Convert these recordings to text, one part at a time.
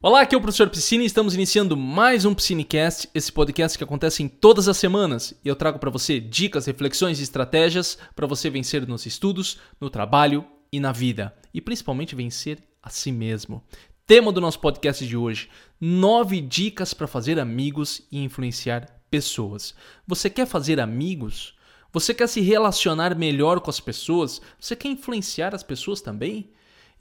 Olá, aqui é o professor Piscine e estamos iniciando mais um Piscinecast, esse podcast que acontece em todas as semanas e eu trago para você dicas, reflexões e estratégias para você vencer nos estudos, no trabalho e na vida e principalmente vencer a si mesmo. Tema do nosso podcast de hoje: nove dicas para fazer amigos e influenciar pessoas. Você quer fazer amigos? Você quer se relacionar melhor com as pessoas? Você quer influenciar as pessoas também?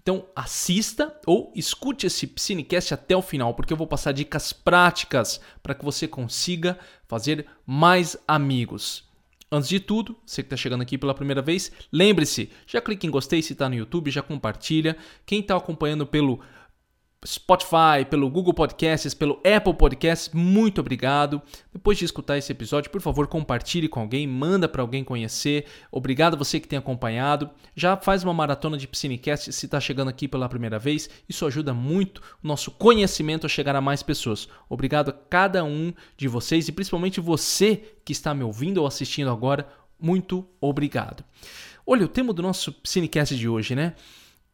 Então assista ou escute esse Cinecast até o final, porque eu vou passar dicas práticas para que você consiga fazer mais amigos. Antes de tudo, você que está chegando aqui pela primeira vez, lembre-se, já clique em gostei se está no YouTube, já compartilha. Quem está acompanhando pelo Spotify, pelo Google Podcasts, pelo Apple Podcasts, muito obrigado. Depois de escutar esse episódio, por favor, compartilhe com alguém, manda para alguém conhecer. Obrigado a você que tem acompanhado. Já faz uma maratona de Piscinecast se está chegando aqui pela primeira vez. Isso ajuda muito o nosso conhecimento a chegar a mais pessoas. Obrigado a cada um de vocês e principalmente você que está me ouvindo ou assistindo agora. Muito obrigado. Olha, o tema do nosso Piscinecast de hoje, né?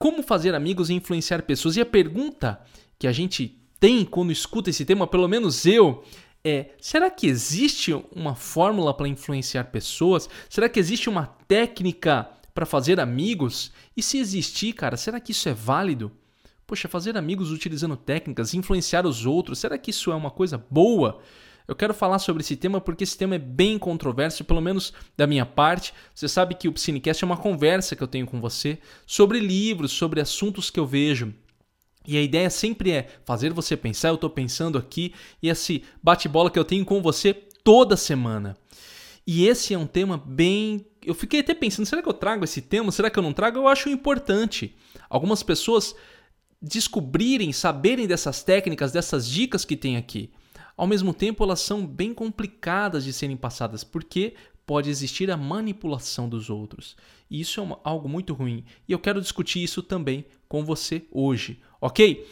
Como fazer amigos e influenciar pessoas. E a pergunta que a gente tem quando escuta esse tema, pelo menos eu, é: será que existe uma fórmula para influenciar pessoas? Será que existe uma técnica para fazer amigos? E se existir, cara, será que isso é válido? Poxa, fazer amigos utilizando técnicas, influenciar os outros, será que isso é uma coisa boa? Eu quero falar sobre esse tema porque esse tema é bem controverso, pelo menos da minha parte. Você sabe que o Psinecast é uma conversa que eu tenho com você sobre livros, sobre assuntos que eu vejo. E a ideia sempre é fazer você pensar, eu estou pensando aqui, e esse bate-bola que eu tenho com você toda semana. E esse é um tema bem. Eu fiquei até pensando, será que eu trago esse tema? Será que eu não trago? Eu acho importante. Algumas pessoas descobrirem, saberem dessas técnicas, dessas dicas que tem aqui. Ao mesmo tempo, elas são bem complicadas de serem passadas, porque pode existir a manipulação dos outros. E isso é uma, algo muito ruim. E eu quero discutir isso também com você hoje, ok?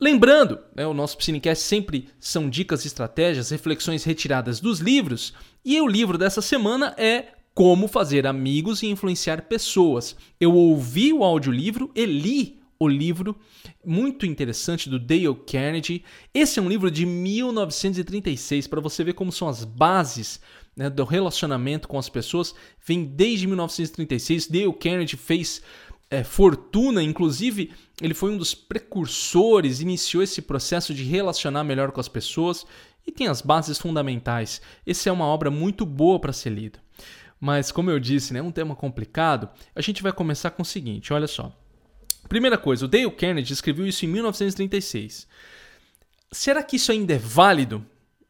Lembrando, né, o nosso Psinecast sempre são dicas, estratégias, reflexões retiradas dos livros. E o livro dessa semana é Como Fazer Amigos e Influenciar Pessoas. Eu ouvi o audiolivro e li o livro muito interessante do Dale Carnegie. Esse é um livro de 1936 para você ver como são as bases né, do relacionamento com as pessoas. Vem desde 1936. Dale Carnegie fez é, fortuna, inclusive ele foi um dos precursores, iniciou esse processo de relacionar melhor com as pessoas e tem as bases fundamentais. Essa é uma obra muito boa para ser lida. Mas como eu disse, né, é um tema complicado. A gente vai começar com o seguinte, olha só. Primeira coisa, o Dale Carnegie escreveu isso em 1936. Será que isso ainda é válido?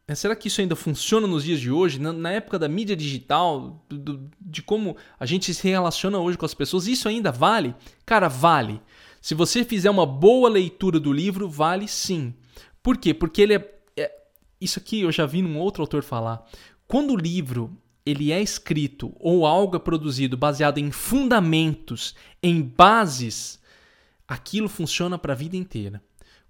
É, será que isso ainda funciona nos dias de hoje, na, época da mídia digital, do, de como a gente se relaciona hoje com as pessoas? Isso ainda vale? Cara, vale. Se você fizer uma boa leitura do livro, vale sim. Por quê? Porque ele é, é isso aqui eu já vi num outro autor falar. Quando o livro ele é escrito ou algo é produzido baseado em fundamentos, em bases aquilo funciona para a vida inteira.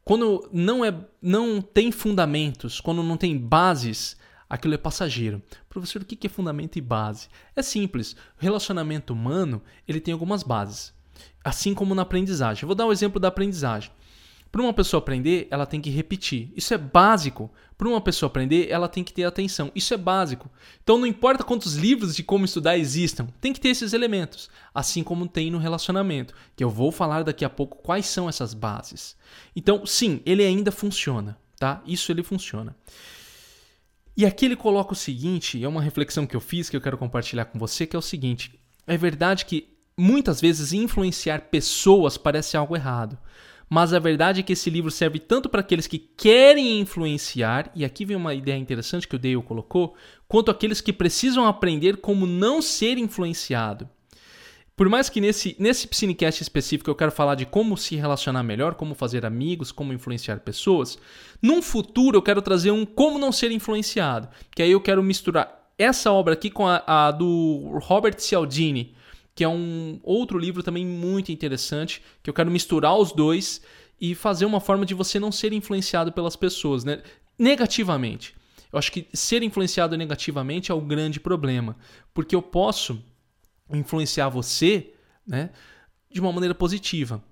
Quando não é não tem fundamentos, quando não tem bases, aquilo é passageiro. Professor, o que é fundamento e base? É simples. O relacionamento humano ele tem algumas bases, assim como na aprendizagem. Eu vou dar um exemplo da aprendizagem. Para uma pessoa aprender, ela tem que repetir. Isso é básico. Para uma pessoa aprender, ela tem que ter atenção. Isso é básico. Então não importa quantos livros de como estudar existam, tem que ter esses elementos, assim como tem no relacionamento, que eu vou falar daqui a pouco quais são essas bases. Então, sim, ele ainda funciona, tá? Isso ele funciona. E aqui ele coloca o seguinte, é uma reflexão que eu fiz que eu quero compartilhar com você, que é o seguinte: é verdade que muitas vezes influenciar pessoas parece algo errado mas a verdade é que esse livro serve tanto para aqueles que querem influenciar, e aqui vem uma ideia interessante que o Dale colocou, quanto aqueles que precisam aprender como não ser influenciado. Por mais que nesse, nesse Psinecast específico eu quero falar de como se relacionar melhor, como fazer amigos, como influenciar pessoas, num futuro eu quero trazer um como não ser influenciado, que aí eu quero misturar essa obra aqui com a, a do Robert Cialdini, que é um outro livro também muito interessante, que eu quero misturar os dois e fazer uma forma de você não ser influenciado pelas pessoas, né? Negativamente. Eu acho que ser influenciado negativamente é o grande problema, porque eu posso influenciar você, né, de uma maneira positiva.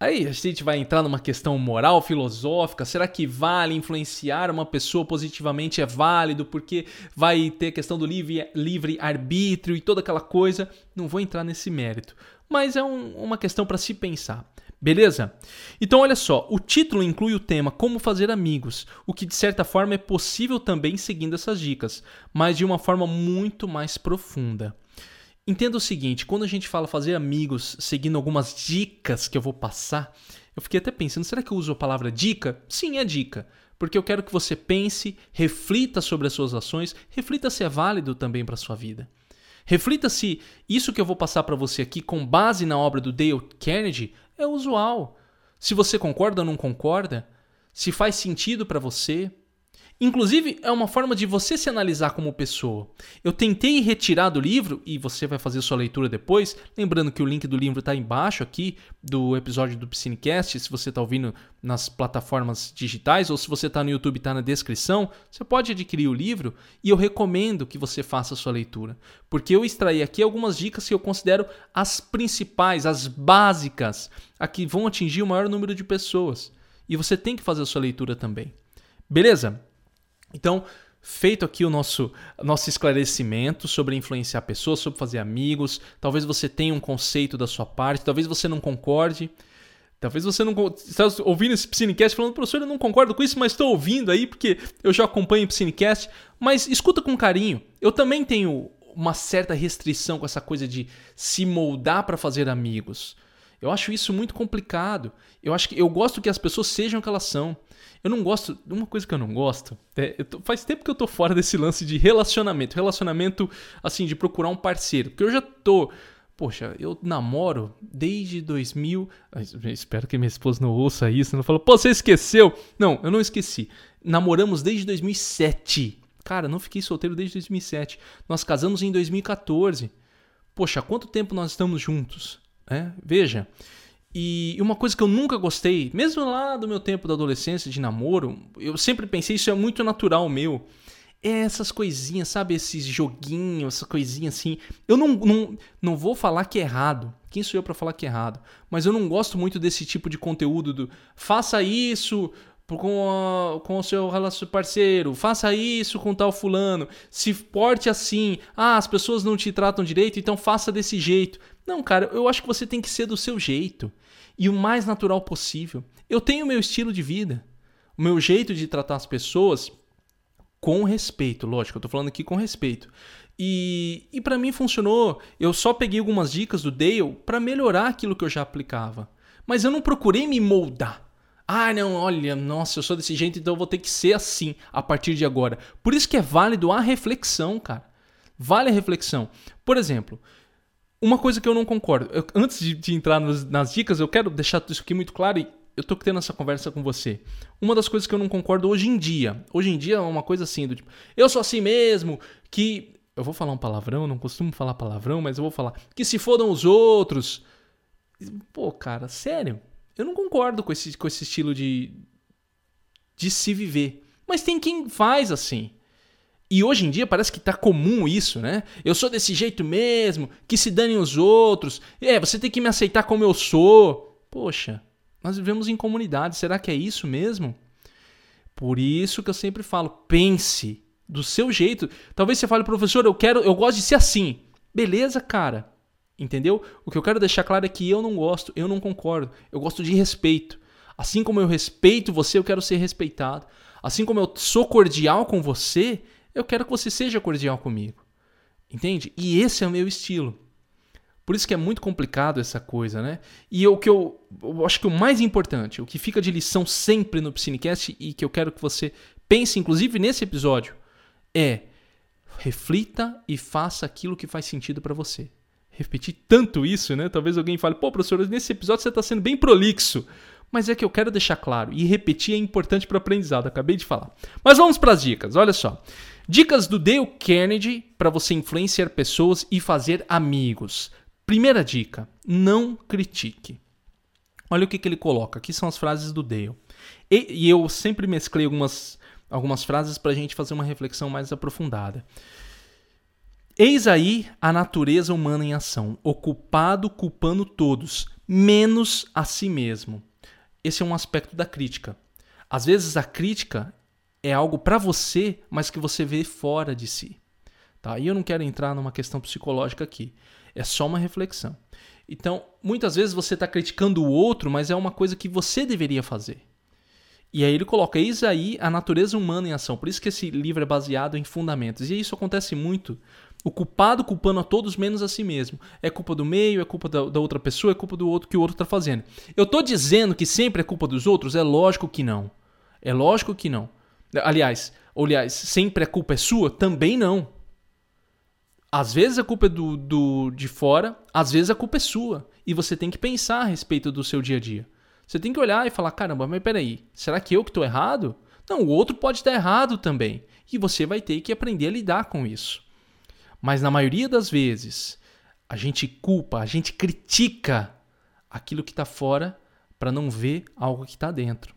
Aí a gente vai entrar numa questão moral, filosófica. Será que vale influenciar uma pessoa positivamente? É válido porque vai ter questão do livre, livre arbítrio e toda aquela coisa. Não vou entrar nesse mérito, mas é um, uma questão para se pensar. Beleza? Então, olha só, o título inclui o tema Como Fazer Amigos, o que de certa forma é possível também seguindo essas dicas, mas de uma forma muito mais profunda. Entenda o seguinte: quando a gente fala fazer amigos seguindo algumas dicas que eu vou passar, eu fiquei até pensando, será que eu uso a palavra dica? Sim, é dica. Porque eu quero que você pense, reflita sobre as suas ações, reflita se é válido também para a sua vida. Reflita se isso que eu vou passar para você aqui, com base na obra do Dale Carnegie, é usual. Se você concorda ou não concorda, se faz sentido para você, Inclusive, é uma forma de você se analisar como pessoa. Eu tentei retirar do livro, e você vai fazer sua leitura depois, lembrando que o link do livro está embaixo aqui do episódio do Piscinecast, se você está ouvindo nas plataformas digitais, ou se você está no YouTube, está na descrição, você pode adquirir o livro, e eu recomendo que você faça a sua leitura. Porque eu extraí aqui algumas dicas que eu considero as principais, as básicas, a que vão atingir o maior número de pessoas. E você tem que fazer a sua leitura também. Beleza? Então, feito aqui o nosso, nosso esclarecimento sobre influenciar pessoas, sobre fazer amigos, talvez você tenha um conceito da sua parte, talvez você não concorde. Talvez você não está ouvindo esse Psinecast falando, professor, eu não concordo com isso, mas estou ouvindo aí porque eu já acompanho o Psinecast. Mas escuta com carinho. Eu também tenho uma certa restrição com essa coisa de se moldar para fazer amigos. Eu acho isso muito complicado. Eu acho que eu gosto que as pessoas sejam o que elas são. Eu não gosto. Uma coisa que eu não gosto. É, tô, faz tempo que eu tô fora desse lance de relacionamento. Relacionamento, assim, de procurar um parceiro. Porque eu já tô. Poxa, eu namoro desde 2000. Espero que minha esposa não ouça isso. Não fala, pô, você esqueceu? Não, eu não esqueci. Namoramos desde 2007. Cara, não fiquei solteiro desde 2007. Nós casamos em 2014. Poxa, quanto tempo nós estamos juntos? É? Veja. E uma coisa que eu nunca gostei, mesmo lá do meu tempo da adolescência, de namoro, eu sempre pensei isso é muito natural meu. É essas coisinhas, sabe? Esses joguinhos, essa coisinha assim. Eu não, não, não vou falar que é errado. Quem sou eu para falar que é errado? Mas eu não gosto muito desse tipo de conteúdo do faça isso com, a, com o seu parceiro, faça isso com tal fulano, se porte assim. Ah, as pessoas não te tratam direito, então faça desse jeito. Não, cara, eu acho que você tem que ser do seu jeito e o mais natural possível. Eu tenho meu estilo de vida, o meu jeito de tratar as pessoas com respeito, lógico, eu tô falando aqui com respeito. E, e para mim funcionou. Eu só peguei algumas dicas do Dale para melhorar aquilo que eu já aplicava. Mas eu não procurei me moldar. Ah, não, olha, nossa, eu sou desse jeito, então eu vou ter que ser assim a partir de agora. Por isso que é válido a reflexão, cara. Vale a reflexão. Por exemplo, uma coisa que eu não concordo, eu, antes de, de entrar nos, nas dicas, eu quero deixar isso aqui muito claro e eu tô tendo essa conversa com você. Uma das coisas que eu não concordo hoje em dia, hoje em dia é uma coisa assim, do tipo, eu sou assim mesmo, que. Eu vou falar um palavrão, não costumo falar palavrão, mas eu vou falar. Que se fodam os outros. Pô, cara, sério. Eu não concordo com esse, com esse estilo de. de se viver. Mas tem quem faz assim. E hoje em dia parece que tá comum isso, né? Eu sou desse jeito mesmo, que se danem os outros. É, você tem que me aceitar como eu sou. Poxa, nós vivemos em comunidade, será que é isso mesmo? Por isso que eu sempre falo, pense do seu jeito. Talvez você fale, professor, eu quero, eu gosto de ser assim. Beleza, cara. Entendeu? O que eu quero deixar claro é que eu não gosto, eu não concordo. Eu gosto de respeito. Assim como eu respeito você, eu quero ser respeitado. Assim como eu sou cordial com você, eu quero que você seja cordial comigo. Entende? E esse é o meu estilo. Por isso que é muito complicado essa coisa, né? E o que eu, eu, acho que o mais importante, o que fica de lição sempre no Psinecast e que eu quero que você pense, inclusive nesse episódio, é reflita e faça aquilo que faz sentido para você. Repetir tanto isso, né? Talvez alguém fale, pô, professor, nesse episódio você está sendo bem prolixo. Mas é que eu quero deixar claro, e repetir é importante para o aprendizado, acabei de falar. Mas vamos para as dicas, olha só. Dicas do Dale Carnegie para você influenciar pessoas e fazer amigos. Primeira dica: não critique. Olha o que, que ele coloca. Aqui são as frases do Dale. E, e eu sempre mesclei algumas, algumas frases para a gente fazer uma reflexão mais aprofundada. Eis aí a natureza humana em ação, ocupado culpando todos, menos a si mesmo. Esse é um aspecto da crítica. Às vezes a crítica é algo para você, mas que você vê fora de si. Tá? E eu não quero entrar numa questão psicológica aqui. É só uma reflexão. Então, muitas vezes você está criticando o outro, mas é uma coisa que você deveria fazer. E aí ele coloca, eis aí a natureza humana em ação. Por isso que esse livro é baseado em fundamentos. E isso acontece muito. O culpado culpando a todos menos a si mesmo. É culpa do meio, é culpa da, da outra pessoa, é culpa do outro que o outro está fazendo. Eu estou dizendo que sempre é culpa dos outros? É lógico que não. É lógico que não. Aliás, aliás, sempre a culpa é sua? Também não. Às vezes a culpa é do, do, de fora, às vezes a culpa é sua. E você tem que pensar a respeito do seu dia a dia. Você tem que olhar e falar: caramba, mas peraí, será que eu que estou errado? Não, o outro pode estar errado também. E você vai ter que aprender a lidar com isso. Mas na maioria das vezes, a gente culpa, a gente critica aquilo que está fora para não ver algo que está dentro.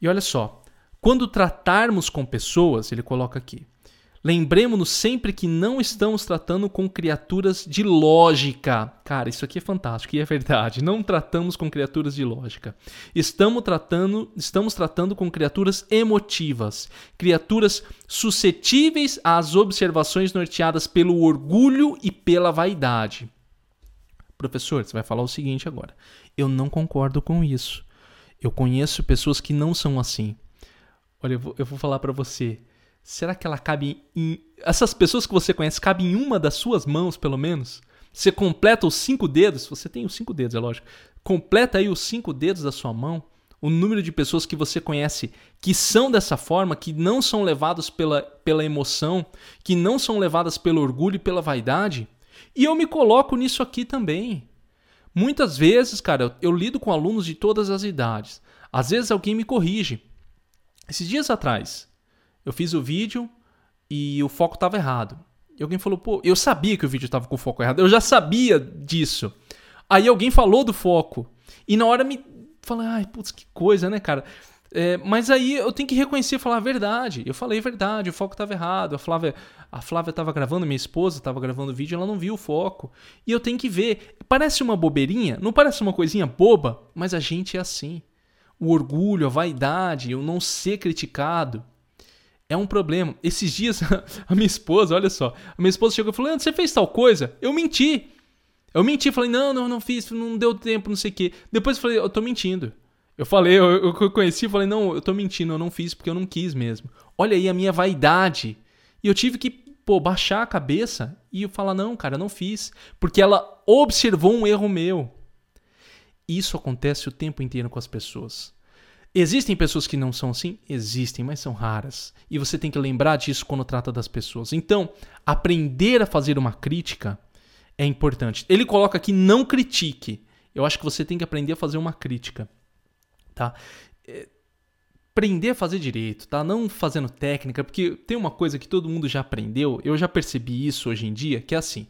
E olha só, quando tratarmos com pessoas, ele coloca aqui, Lembremos-nos sempre que não estamos tratando com criaturas de lógica. Cara, isso aqui é fantástico e é verdade. Não tratamos com criaturas de lógica. Estamos tratando, estamos tratando com criaturas emotivas, criaturas suscetíveis às observações norteadas pelo orgulho e pela vaidade. Professor, você vai falar o seguinte agora. Eu não concordo com isso. Eu conheço pessoas que não são assim. Olha, eu vou, eu vou falar para você. Será que ela cabe em. Essas pessoas que você conhece cabem em uma das suas mãos, pelo menos? Você completa os cinco dedos, você tem os cinco dedos, é lógico. Completa aí os cinco dedos da sua mão, o número de pessoas que você conhece que são dessa forma, que não são levadas pela, pela emoção, que não são levadas pelo orgulho e pela vaidade. E eu me coloco nisso aqui também. Muitas vezes, cara, eu, eu lido com alunos de todas as idades. Às vezes alguém me corrige. Esses dias atrás, eu fiz o vídeo e o foco estava errado. E alguém falou, pô, eu sabia que o vídeo estava com o foco errado, eu já sabia disso. Aí alguém falou do foco. E na hora me falei, ai, putz, que coisa, né, cara? É, mas aí eu tenho que reconhecer e falar a verdade. Eu falei a verdade, o foco estava errado. A Flávia a Flávia estava gravando, minha esposa estava gravando o vídeo, ela não viu o foco. E eu tenho que ver. Parece uma bobeirinha, não parece uma coisinha boba, mas a gente é assim. O orgulho, a vaidade, o não ser criticado, é um problema. Esses dias, a minha esposa, olha só, a minha esposa chegou e falou: você fez tal coisa? Eu menti. Eu menti, falei: não, não, não fiz, não deu tempo, não sei o quê. Depois eu falei: eu tô mentindo. Eu falei, eu, eu conheci, falei: não, eu tô mentindo, eu não fiz porque eu não quis mesmo. Olha aí a minha vaidade. E eu tive que, pô, baixar a cabeça e falar: não, cara, eu não fiz. Porque ela observou um erro meu. Isso acontece o tempo inteiro com as pessoas. Existem pessoas que não são assim? Existem, mas são raras. E você tem que lembrar disso quando trata das pessoas. Então, aprender a fazer uma crítica é importante. Ele coloca aqui não critique. Eu acho que você tem que aprender a fazer uma crítica, tá? É, aprender a fazer direito, tá? Não fazendo técnica, porque tem uma coisa que todo mundo já aprendeu, eu já percebi isso hoje em dia, que é assim.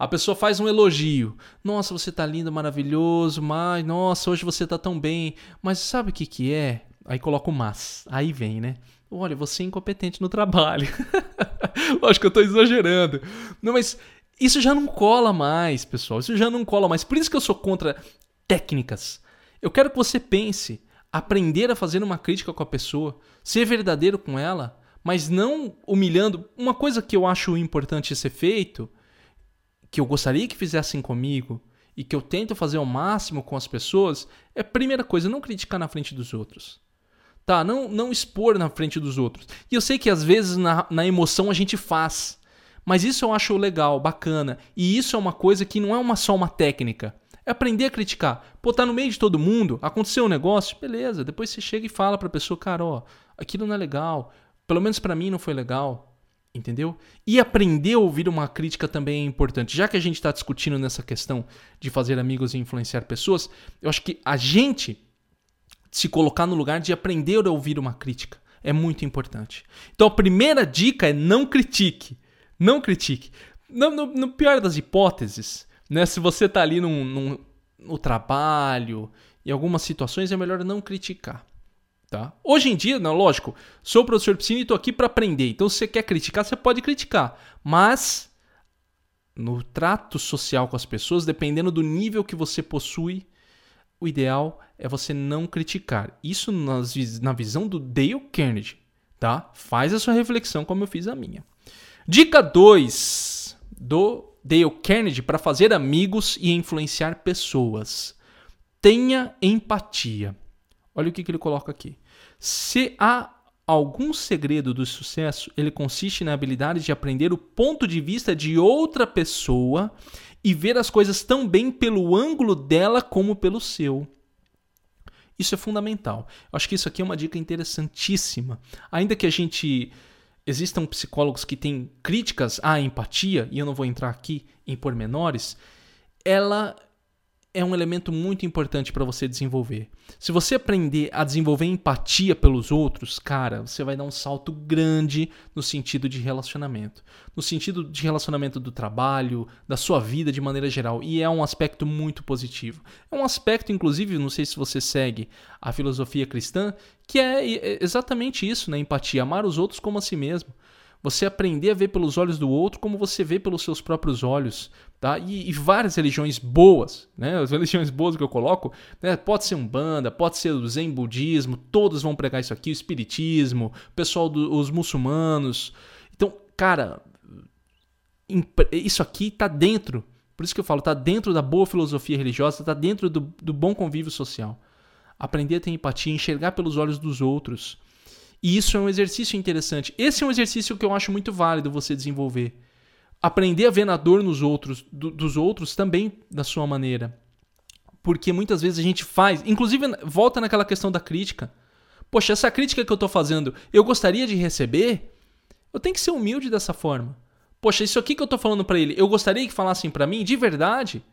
A pessoa faz um elogio. Nossa, você tá lindo, maravilhoso, mas nossa, hoje você tá tão bem. Mas sabe o que que é? Aí coloca o mas. Aí vem, né? Olha, você é incompetente no trabalho. Lógico que eu tô exagerando. Não, mas isso já não cola mais, pessoal. Isso já não cola mais. Por isso que eu sou contra técnicas. Eu quero que você pense, aprender a fazer uma crítica com a pessoa, ser verdadeiro com ela, mas não humilhando. Uma coisa que eu acho importante ser feito que eu gostaria que fizessem comigo e que eu tento fazer ao máximo com as pessoas é, primeira coisa, não criticar na frente dos outros. Tá? Não, não expor na frente dos outros. E eu sei que às vezes na, na emoção a gente faz. Mas isso eu acho legal, bacana. E isso é uma coisa que não é uma, só uma técnica. É aprender a criticar. Pô, tá no meio de todo mundo, aconteceu um negócio, beleza. Depois você chega e fala pra pessoa, cara, ó, aquilo não é legal. Pelo menos para mim não foi legal. Entendeu? E aprender a ouvir uma crítica também é importante. Já que a gente está discutindo nessa questão de fazer amigos e influenciar pessoas, eu acho que a gente se colocar no lugar de aprender a ouvir uma crítica é muito importante. Então a primeira dica é não critique. Não critique. No, no, no pior das hipóteses, né, se você está ali num, num, no trabalho, em algumas situações é melhor não criticar. Tá? Hoje em dia, não, lógico, sou professor piscina e estou aqui para aprender. Então, se você quer criticar, você pode criticar. Mas, no trato social com as pessoas, dependendo do nível que você possui, o ideal é você não criticar. Isso nas, na visão do Dale Carnegie, tá? Faz a sua reflexão como eu fiz a minha. Dica 2 do Dale Carnegie para fazer amigos e influenciar pessoas. Tenha empatia. Olha o que, que ele coloca aqui. Se há algum segredo do sucesso, ele consiste na habilidade de aprender o ponto de vista de outra pessoa e ver as coisas tão bem pelo ângulo dela como pelo seu. Isso é fundamental. Eu acho que isso aqui é uma dica interessantíssima. Ainda que a gente existam psicólogos que têm críticas à empatia, e eu não vou entrar aqui em pormenores, ela é um elemento muito importante para você desenvolver. Se você aprender a desenvolver empatia pelos outros, cara, você vai dar um salto grande no sentido de relacionamento. No sentido de relacionamento do trabalho, da sua vida de maneira geral. E é um aspecto muito positivo. É um aspecto, inclusive, não sei se você segue a filosofia cristã, que é exatamente isso, né? Empatia, amar os outros como a si mesmo. Você aprender a ver pelos olhos do outro como você vê pelos seus próprios olhos. Tá? E, e várias religiões boas, né? as religiões boas que eu coloco, né? pode ser um banda, pode ser o Zen budismo, todos vão pregar isso aqui, o espiritismo, o pessoal dos do, muçulmanos. Então, cara, isso aqui está dentro, por isso que eu falo, está dentro da boa filosofia religiosa, está dentro do, do bom convívio social. Aprender a ter empatia, enxergar pelos olhos dos outros. E isso é um exercício interessante. Esse é um exercício que eu acho muito válido você desenvolver. Aprender a ver na dor nos outros, do, dos outros também da sua maneira. Porque muitas vezes a gente faz, inclusive volta naquela questão da crítica. Poxa, essa crítica que eu estou fazendo, eu gostaria de receber? Eu tenho que ser humilde dessa forma. Poxa, isso aqui que eu estou falando para ele, eu gostaria que falassem para mim de verdade.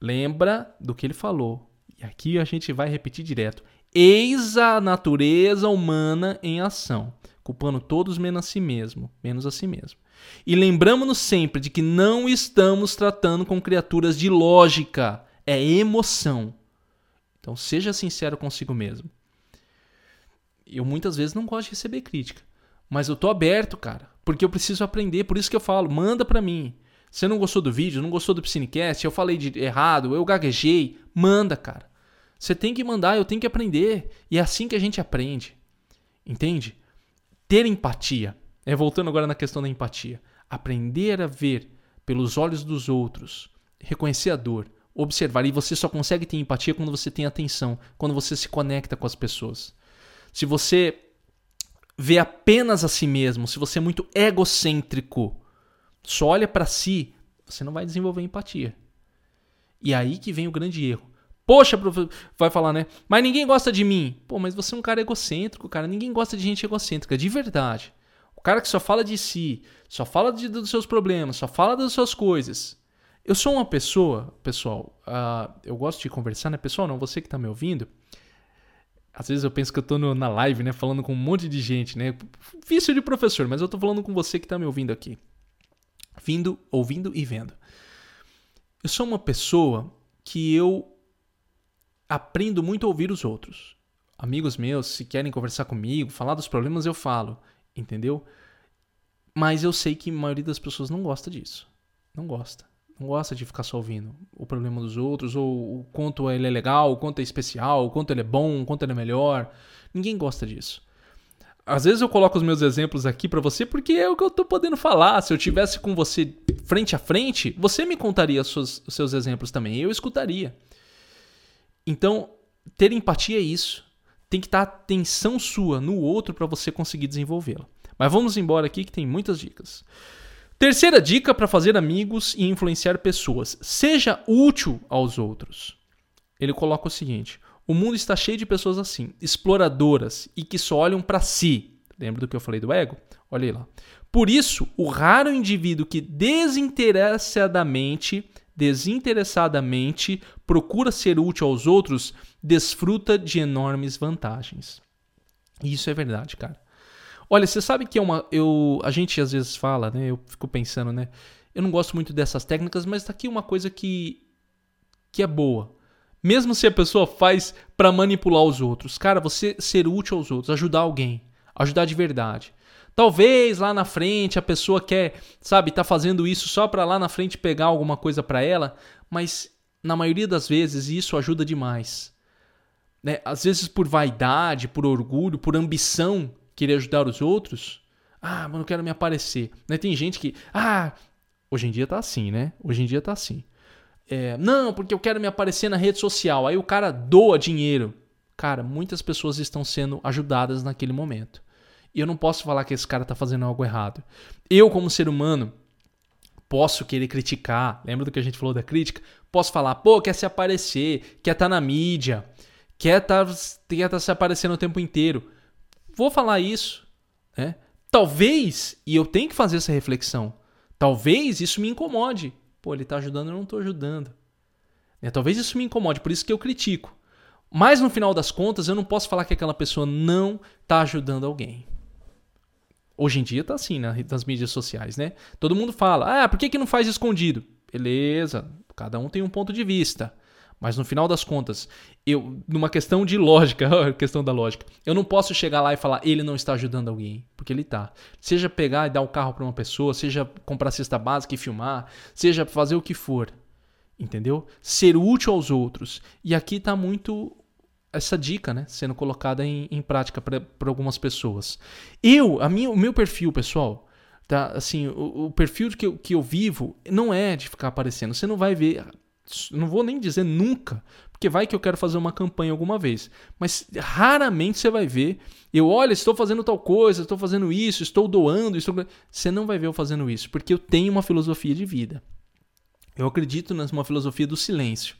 Lembra do que ele falou. E aqui a gente vai repetir direto. Eis a natureza humana em ação, culpando todos menos a si mesmo, menos a si mesmo. E lembramos-nos sempre de que não estamos tratando com criaturas de lógica, é emoção. Então seja sincero consigo mesmo. Eu muitas vezes não gosto de receber crítica, mas eu tô aberto, cara, porque eu preciso aprender, por isso que eu falo, manda para mim. Você não gostou do vídeo, não gostou do Psinecast, eu falei de errado, eu gaguejei, manda, cara. Você tem que mandar, eu tenho que aprender. E é assim que a gente aprende. Entende? Ter empatia. É voltando agora na questão da empatia. Aprender a ver pelos olhos dos outros, reconhecer a dor, observar. E você só consegue ter empatia quando você tem atenção, quando você se conecta com as pessoas. Se você vê apenas a si mesmo, se você é muito egocêntrico, só olha para si, você não vai desenvolver empatia. E aí que vem o grande erro. Poxa, vai falar, né? Mas ninguém gosta de mim. Pô, mas você é um cara egocêntrico, cara. Ninguém gosta de gente egocêntrica, de verdade. Cara que só fala de si, só fala de, dos seus problemas, só fala das suas coisas. Eu sou uma pessoa, pessoal, uh, eu gosto de conversar, né? Pessoal, não, você que tá me ouvindo. Às vezes eu penso que eu no, na live, né? Falando com um monte de gente, né? Vício de professor, mas eu tô falando com você que tá me ouvindo aqui. Vindo, ouvindo e vendo. Eu sou uma pessoa que eu aprendo muito a ouvir os outros. Amigos meus, se querem conversar comigo, falar dos problemas, eu falo, entendeu? Mas eu sei que a maioria das pessoas não gosta disso. Não gosta. Não gosta de ficar só ouvindo o problema dos outros, ou o quanto ele é legal, o quanto é especial, o quanto ele é bom, o quanto ele é melhor. Ninguém gosta disso. Às vezes eu coloco os meus exemplos aqui para você porque é o que eu tô podendo falar. Se eu tivesse com você frente a frente, você me contaria os seus, os seus exemplos também. Eu escutaria. Então, ter empatia é isso. Tem que estar atenção sua no outro para você conseguir desenvolvê-la. Mas vamos embora aqui que tem muitas dicas. Terceira dica para fazer amigos e influenciar pessoas: seja útil aos outros. Ele coloca o seguinte: o mundo está cheio de pessoas assim, exploradoras e que só olham para si. Lembra do que eu falei do ego? Olha aí lá. Por isso, o raro indivíduo que desinteressadamente desinteressadamente procura ser útil aos outros, desfruta de enormes vantagens. Isso é verdade, cara. Olha, você sabe que é uma. Eu, a gente às vezes fala, né? Eu fico pensando, né? Eu não gosto muito dessas técnicas, mas tá aqui uma coisa que, que é boa. Mesmo se a pessoa faz para manipular os outros. Cara, você ser útil aos outros, ajudar alguém, ajudar de verdade. Talvez lá na frente a pessoa quer, sabe, tá fazendo isso só para lá na frente pegar alguma coisa para ela, mas na maioria das vezes, isso ajuda demais. Né? Às vezes, por vaidade, por orgulho, por ambição, querer ajudar os outros. Ah, mas não quero me aparecer. Né? Tem gente que. Ah, hoje em dia tá assim, né? Hoje em dia tá assim. É, não, porque eu quero me aparecer na rede social. Aí o cara doa dinheiro. Cara, muitas pessoas estão sendo ajudadas naquele momento. E eu não posso falar que esse cara tá fazendo algo errado. Eu, como ser humano, posso querer criticar. Lembra do que a gente falou da crítica? Posso falar, pô, quer se aparecer, quer estar tá na mídia, quer estar tá, quer tá se aparecendo o tempo inteiro. Vou falar isso, né? Talvez, e eu tenho que fazer essa reflexão, talvez isso me incomode. Pô, ele está ajudando, eu não estou ajudando. É, talvez isso me incomode, por isso que eu critico. Mas no final das contas, eu não posso falar que aquela pessoa não está ajudando alguém. Hoje em dia tá assim né, nas mídias sociais, né? Todo mundo fala, ah, por que, que não faz escondido? Beleza, cada um tem um ponto de vista. Mas no final das contas, eu, numa questão de lógica, questão da lógica, eu não posso chegar lá e falar ele não está ajudando alguém, porque ele está. Seja pegar e dar o carro para uma pessoa, seja comprar cesta básica e filmar, seja fazer o que for, entendeu? Ser útil aos outros. E aqui está muito essa dica, né, sendo colocada em, em prática para algumas pessoas. Eu, a minha, o meu perfil, pessoal, tá, assim, o, o perfil que eu, que eu vivo não é de ficar aparecendo. Você não vai ver não vou nem dizer nunca, porque vai que eu quero fazer uma campanha alguma vez. Mas raramente você vai ver. Eu, olha, estou fazendo tal coisa, estou fazendo isso, estou doando, estou... Você não vai ver eu fazendo isso, porque eu tenho uma filosofia de vida. Eu acredito numa filosofia do silêncio.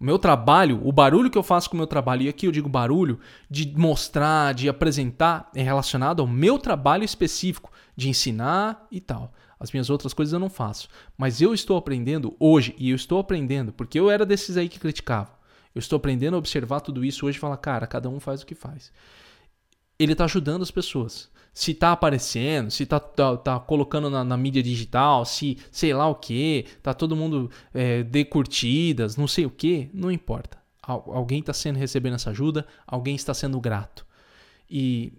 O meu trabalho, o barulho que eu faço com o meu trabalho, e aqui eu digo barulho, de mostrar, de apresentar, é relacionado ao meu trabalho específico, de ensinar e tal. As minhas outras coisas eu não faço. Mas eu estou aprendendo hoje, e eu estou aprendendo, porque eu era desses aí que criticavam. Eu estou aprendendo a observar tudo isso hoje e falar, cara, cada um faz o que faz. Ele está ajudando as pessoas. Se está aparecendo, se está tá, tá colocando na, na, mídia digital, se sei lá o que, tá todo mundo é, de curtidas, não sei o que, não importa. alguém está sendo recebendo essa ajuda, alguém está sendo grato. E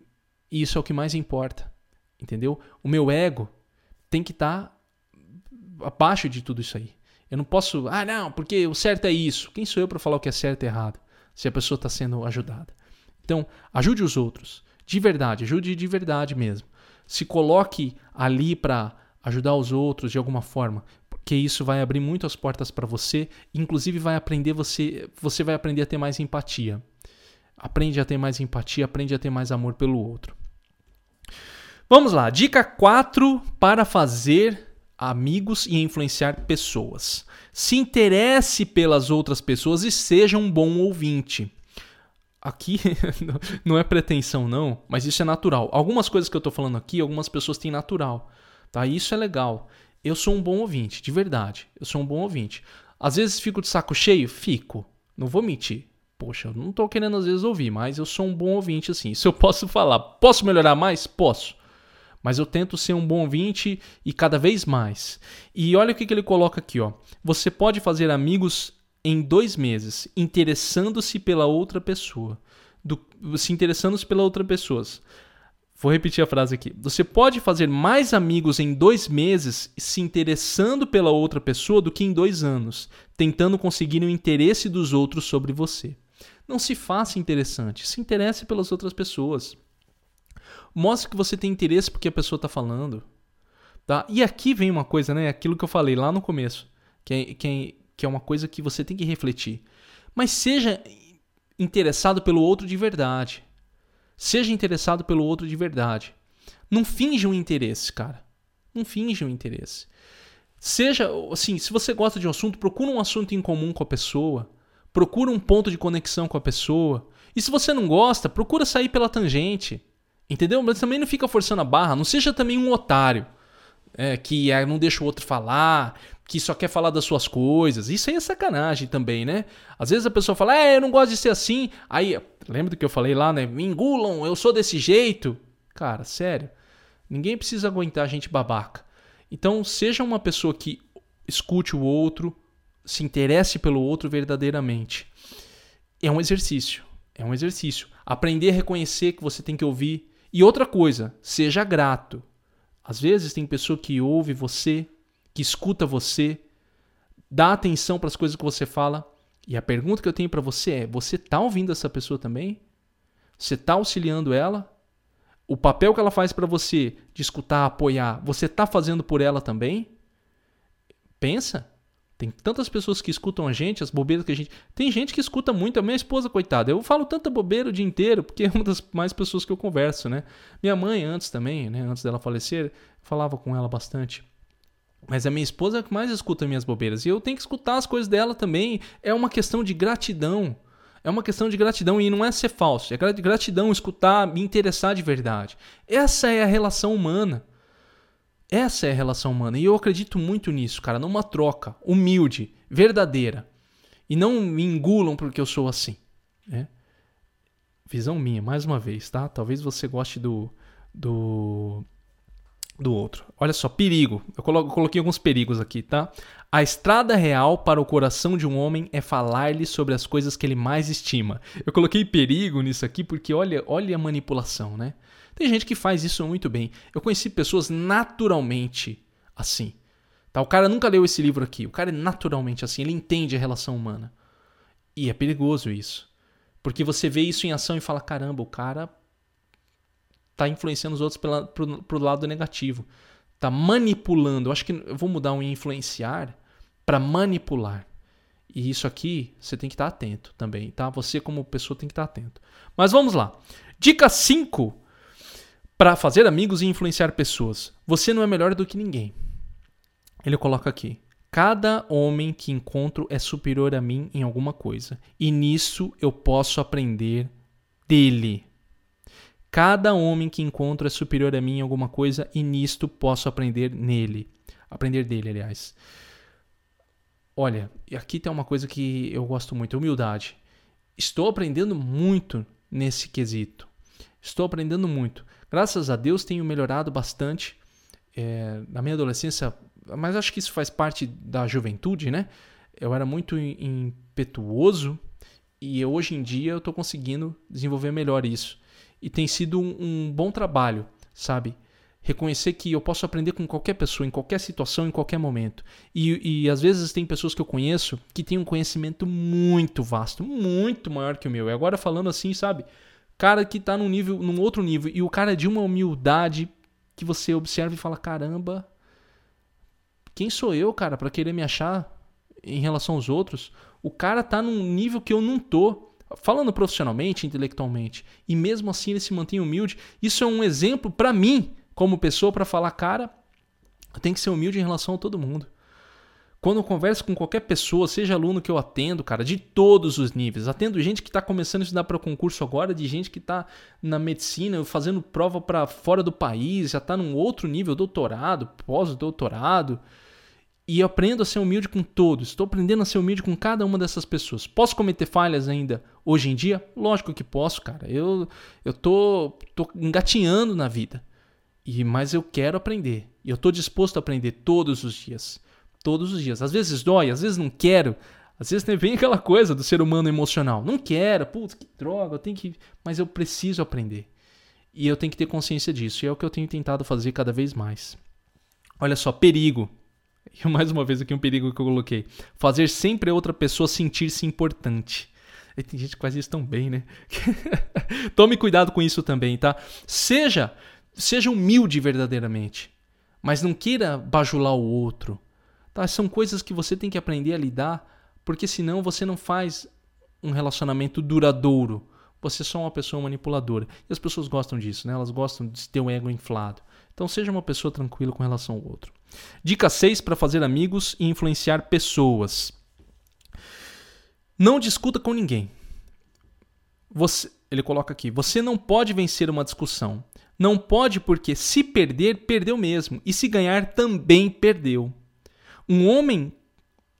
isso é o que mais importa, entendeu? O meu ego tem que estar tá abaixo de tudo isso aí. Eu não posso, ah, não, porque o certo é isso. Quem sou eu para falar o que é certo e errado? Se a pessoa está sendo ajudada. Então, ajude os outros. De verdade, ajude de verdade mesmo. Se coloque ali para ajudar os outros de alguma forma, porque isso vai abrir muitas portas para você, inclusive vai aprender você, você vai aprender a ter mais empatia. Aprende a ter mais empatia, aprende a ter mais amor pelo outro. Vamos lá, dica 4 para fazer amigos e influenciar pessoas. Se interesse pelas outras pessoas e seja um bom ouvinte. Aqui não é pretensão não, mas isso é natural. Algumas coisas que eu estou falando aqui, algumas pessoas têm natural, tá? Isso é legal. Eu sou um bom ouvinte, de verdade. Eu sou um bom ouvinte. Às vezes fico de saco cheio, fico. Não vou mentir. Poxa, eu não estou querendo às vezes ouvir, mas eu sou um bom ouvinte assim. Isso eu posso falar. Posso melhorar mais? Posso mas eu tento ser um bom ouvinte e cada vez mais. E olha o que, que ele coloca aqui, ó. Você pode fazer amigos em dois meses, interessando-se pela outra pessoa. Do, se interessando-se pela outra pessoa. Vou repetir a frase aqui. Você pode fazer mais amigos em dois meses se interessando pela outra pessoa do que em dois anos, tentando conseguir o interesse dos outros sobre você. Não se faça interessante, se interesse pelas outras pessoas. Mostre que você tem interesse porque a pessoa está falando. Tá? E aqui vem uma coisa, né? Aquilo que eu falei lá no começo, que é, que é, que é uma coisa que você tem que refletir. Mas seja interessado pelo outro de verdade. Seja interessado pelo outro de verdade. Não finja um interesse, cara. Não finja um interesse. Seja, assim, se você gosta de um assunto, procura um assunto em comum com a pessoa. Procura um ponto de conexão com a pessoa. E se você não gosta, procura sair pela tangente. Entendeu? Mas também não fica forçando a barra. Não seja também um otário. É, que é, não deixa o outro falar, que só quer falar das suas coisas. Isso aí é sacanagem também, né? Às vezes a pessoa fala, é, eu não gosto de ser assim. Aí, lembra do que eu falei lá, né? Me engulam, eu sou desse jeito. Cara, sério. Ninguém precisa aguentar gente babaca. Então, seja uma pessoa que escute o outro, se interesse pelo outro verdadeiramente. É um exercício. É um exercício. Aprender a reconhecer que você tem que ouvir e outra coisa, seja grato. Às vezes tem pessoa que ouve você, que escuta você, dá atenção para as coisas que você fala. E a pergunta que eu tenho para você é: você tá ouvindo essa pessoa também? Você tá auxiliando ela? O papel que ela faz para você de escutar, apoiar, você tá fazendo por ela também? Pensa. Tem tantas pessoas que escutam a gente, as bobeiras que a gente. Tem gente que escuta muito, a minha esposa, coitada. Eu falo tanta bobeira o dia inteiro, porque é uma das mais pessoas que eu converso, né? Minha mãe, antes também, né? Antes dela falecer, falava com ela bastante. Mas a minha esposa é que mais escuta minhas bobeiras. E eu tenho que escutar as coisas dela também. É uma questão de gratidão. É uma questão de gratidão e não é ser falso. É gratidão, escutar, me interessar de verdade. Essa é a relação humana. Essa é a relação humana. E eu acredito muito nisso, cara. Numa troca humilde, verdadeira. E não me engulam porque eu sou assim. Né? Visão minha, mais uma vez, tá? Talvez você goste do, do, do outro. Olha só, perigo. Eu coloquei alguns perigos aqui, tá? A estrada real para o coração de um homem é falar-lhe sobre as coisas que ele mais estima. Eu coloquei perigo nisso aqui porque olha, olha a manipulação, né? Tem gente que faz isso muito bem. Eu conheci pessoas naturalmente assim. Tá? O cara nunca leu esse livro aqui. O cara é naturalmente assim. Ele entende a relação humana. E é perigoso isso. Porque você vê isso em ação e fala: caramba, o cara tá influenciando os outros pela, pro, pro lado negativo. Tá manipulando. Eu acho que eu vou mudar um influenciar para manipular. E isso aqui você tem que estar atento também, tá? Você, como pessoa, tem que estar atento. Mas vamos lá. Dica 5 para fazer amigos e influenciar pessoas. Você não é melhor do que ninguém. Ele coloca aqui: Cada homem que encontro é superior a mim em alguma coisa, e nisso eu posso aprender dele. Cada homem que encontro é superior a mim em alguma coisa, e nisto posso aprender nele. Aprender dele, aliás. Olha, aqui tem uma coisa que eu gosto muito: humildade. Estou aprendendo muito nesse quesito. Estou aprendendo muito. Graças a Deus tenho melhorado bastante. É, na minha adolescência, mas acho que isso faz parte da juventude, né? Eu era muito impetuoso e hoje em dia eu estou conseguindo desenvolver melhor isso. E tem sido um, um bom trabalho, sabe? reconhecer que eu posso aprender com qualquer pessoa, em qualquer situação, em qualquer momento. E, e às vezes tem pessoas que eu conheço que têm um conhecimento muito vasto, muito maior que o meu. E agora falando assim, sabe? cara que tá num nível, num outro nível, e o cara é de uma humildade que você observa e fala: caramba, quem sou eu, cara, para querer me achar em relação aos outros? O cara tá num nível que eu não tô. Falando profissionalmente, intelectualmente, e mesmo assim ele se mantém humilde. Isso é um exemplo para mim, como pessoa, para falar, cara, eu tenho que ser humilde em relação a todo mundo. Quando eu converso com qualquer pessoa, seja aluno que eu atendo, cara, de todos os níveis. Atendo gente que está começando a estudar para concurso agora, de gente que está na medicina, fazendo prova para fora do país, já está num outro nível, doutorado, pós-doutorado. E aprendo a ser humilde com todos. Estou aprendendo a ser humilde com cada uma dessas pessoas. Posso cometer falhas ainda hoje em dia? Lógico que posso, cara. Eu eu tô, tô engatinhando na vida. E mas eu quero aprender. E eu estou disposto a aprender todos os dias todos os dias. Às vezes dói, às vezes não quero. Às vezes vem aquela coisa do ser humano emocional. Não quero, putz, que droga, eu tenho que. Mas eu preciso aprender. E eu tenho que ter consciência disso. E é o que eu tenho tentado fazer cada vez mais. Olha só, perigo. E mais uma vez aqui um perigo que eu coloquei. Fazer sempre a outra pessoa sentir-se importante. Tem gente que faz isso tão bem, né? Tome cuidado com isso também, tá? Seja, seja humilde verdadeiramente. Mas não queira bajular o outro. Tá? São coisas que você tem que aprender a lidar, porque senão você não faz um relacionamento duradouro. Você é só uma pessoa manipuladora. E as pessoas gostam disso, né? Elas gostam de ter o ego inflado. Então seja uma pessoa tranquila com relação ao outro. Dica 6 para fazer amigos e influenciar pessoas. Não discuta com ninguém. Você, ele coloca aqui, você não pode vencer uma discussão. Não pode porque se perder, perdeu mesmo. E se ganhar, também perdeu. Um homem,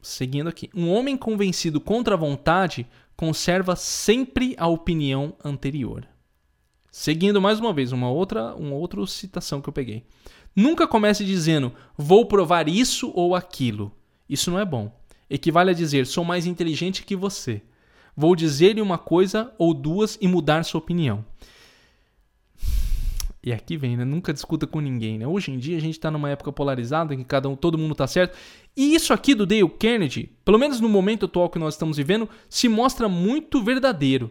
seguindo aqui, um homem convencido contra a vontade conserva sempre a opinião anterior. Seguindo mais uma vez, uma outra, uma outra citação que eu peguei. Nunca comece dizendo vou provar isso ou aquilo. Isso não é bom. Equivale a dizer sou mais inteligente que você. Vou dizer-lhe uma coisa ou duas e mudar sua opinião. E aqui vem, né? Nunca discuta com ninguém, né? Hoje em dia a gente tá numa época polarizada em que cada um, todo mundo tá certo. E isso aqui do Dale Carnegie, pelo menos no momento atual que nós estamos vivendo, se mostra muito verdadeiro.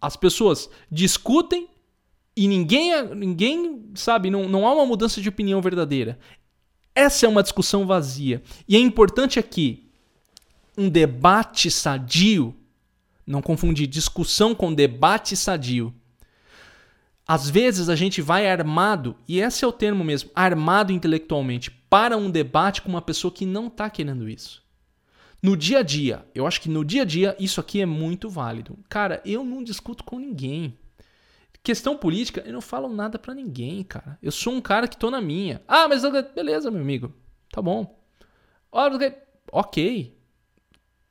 As pessoas discutem e ninguém, ninguém sabe, não, não há uma mudança de opinião verdadeira. Essa é uma discussão vazia. E é importante aqui um debate sadio, não confundir discussão com debate sadio às vezes a gente vai armado, e esse é o termo mesmo, armado intelectualmente, para um debate com uma pessoa que não está querendo isso. No dia a dia, eu acho que no dia a dia isso aqui é muito válido. Cara, eu não discuto com ninguém. Questão política, eu não falo nada para ninguém, cara. Eu sou um cara que tô na minha. Ah, mas beleza, meu amigo. Tá bom. Ok.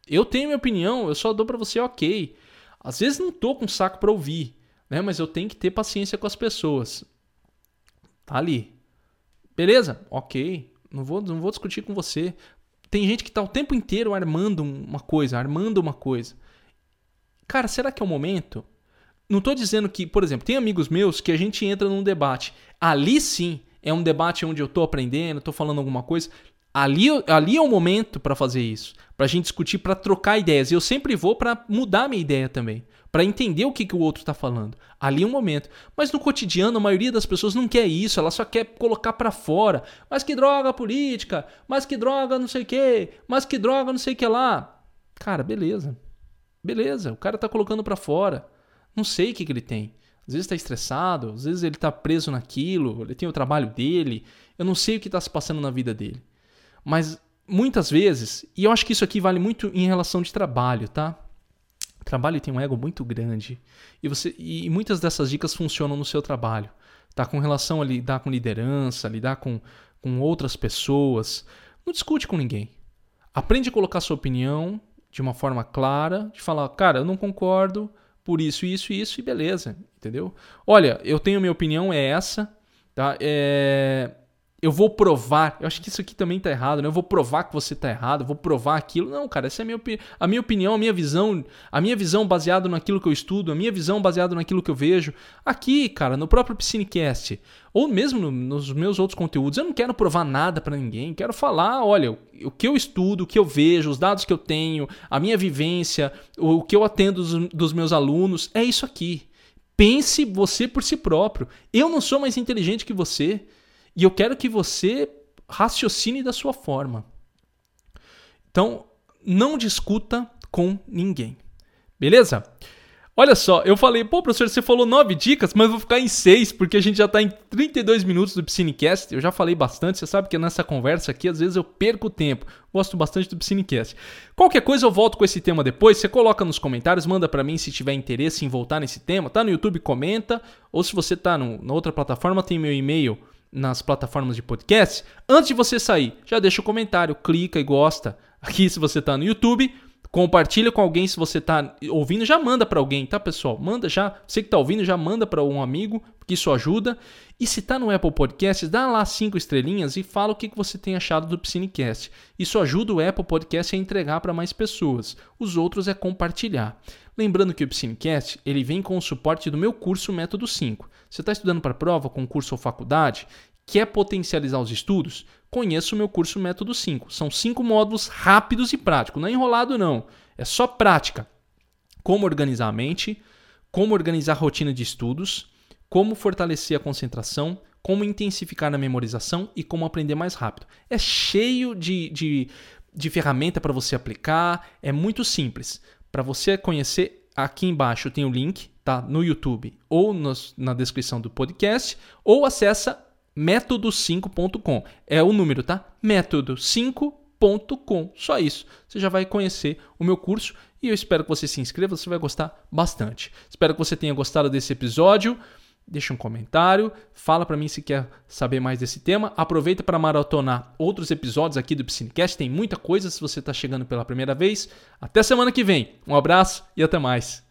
Eu tenho minha opinião, eu só dou para você ok. Às vezes não tô com saco para ouvir né? Mas eu tenho que ter paciência com as pessoas. Tá ali. Beleza? Ok. Não vou, não vou discutir com você. Tem gente que tá o tempo inteiro armando uma coisa, armando uma coisa. Cara, será que é o momento? Não tô dizendo que, por exemplo, tem amigos meus que a gente entra num debate. Ali sim é um debate onde eu tô aprendendo, tô falando alguma coisa. Ali, ali é o momento para fazer isso, para a gente discutir, para trocar ideias. Eu sempre vou para mudar minha ideia também, para entender o que, que o outro está falando. Ali é um momento. Mas no cotidiano, a maioria das pessoas não quer isso, ela só quer colocar para fora. Mas que droga política, mas que droga não sei o que, mas que droga não sei o que lá. Cara, beleza. Beleza, o cara tá colocando para fora. Não sei o que, que ele tem. Às vezes está estressado, às vezes ele está preso naquilo, ele tem o trabalho dele. Eu não sei o que está se passando na vida dele. Mas muitas vezes, e eu acho que isso aqui vale muito em relação de trabalho, tá? trabalho tem um ego muito grande e você e muitas dessas dicas funcionam no seu trabalho, tá? Com relação a lidar com liderança, lidar com, com outras pessoas, não discute com ninguém. Aprende a colocar sua opinião de uma forma clara, de falar, cara, eu não concordo por isso, isso e isso e beleza, entendeu? Olha, eu tenho minha opinião é essa, tá? É, eu vou provar. Eu acho que isso aqui também tá errado, né? Eu vou provar que você tá errado, eu vou provar aquilo. Não, cara, essa é a minha, a minha opinião, a minha visão, a minha visão baseada naquilo que eu estudo, a minha visão baseada naquilo que eu vejo. Aqui, cara, no próprio Piscinecast, ou mesmo no, nos meus outros conteúdos, eu não quero provar nada para ninguém. Quero falar, olha, o que eu estudo, o que eu vejo, os dados que eu tenho, a minha vivência, o que eu atendo dos, dos meus alunos, é isso aqui. Pense você por si próprio. Eu não sou mais inteligente que você. E eu quero que você raciocine da sua forma. Então, não discuta com ninguém. Beleza? Olha só, eu falei, pô, professor, você falou nove dicas, mas vou ficar em seis, porque a gente já está em 32 minutos do Piscinecast. Eu já falei bastante, você sabe que nessa conversa aqui, às vezes eu perco tempo. Gosto bastante do Piscinecast. Qualquer coisa eu volto com esse tema depois, você coloca nos comentários, manda para mim se tiver interesse em voltar nesse tema. Tá no YouTube, comenta, ou se você tá no, na outra plataforma, tem meu e-mail nas plataformas de podcast, antes de você sair, já deixa o comentário, clica e gosta. Aqui se você está no YouTube, compartilha com alguém se você está ouvindo, já manda para alguém, tá pessoal? Manda já, você que está ouvindo já manda para um amigo, porque isso ajuda. E se está no Apple Podcasts, dá lá cinco estrelinhas e fala o que você tem achado do Piscinecast. Isso ajuda o Apple Podcast a entregar para mais pessoas. Os outros é compartilhar. Lembrando que o Piscinecast ele vem com o suporte do meu curso Método 5. Você está estudando para prova, concurso ou faculdade? Quer potencializar os estudos? Conheça o meu curso Método 5. São cinco módulos rápidos e práticos. Não é enrolado, não. É só prática. Como organizar a mente, como organizar a rotina de estudos, como fortalecer a concentração, como intensificar na memorização e como aprender mais rápido. É cheio de, de, de ferramenta para você aplicar, é muito simples. Para você conhecer, aqui embaixo tem o link, tá? No YouTube ou nos, na descrição do podcast, ou acessa método5.com. É o número, tá? método5.com. Só isso. Você já vai conhecer o meu curso e eu espero que você se inscreva, você vai gostar bastante. Espero que você tenha gostado desse episódio deixa um comentário, fala para mim se quer saber mais desse tema. Aproveita para maratonar outros episódios aqui do Piscinecast, tem muita coisa se você está chegando pela primeira vez. Até semana que vem. Um abraço e até mais.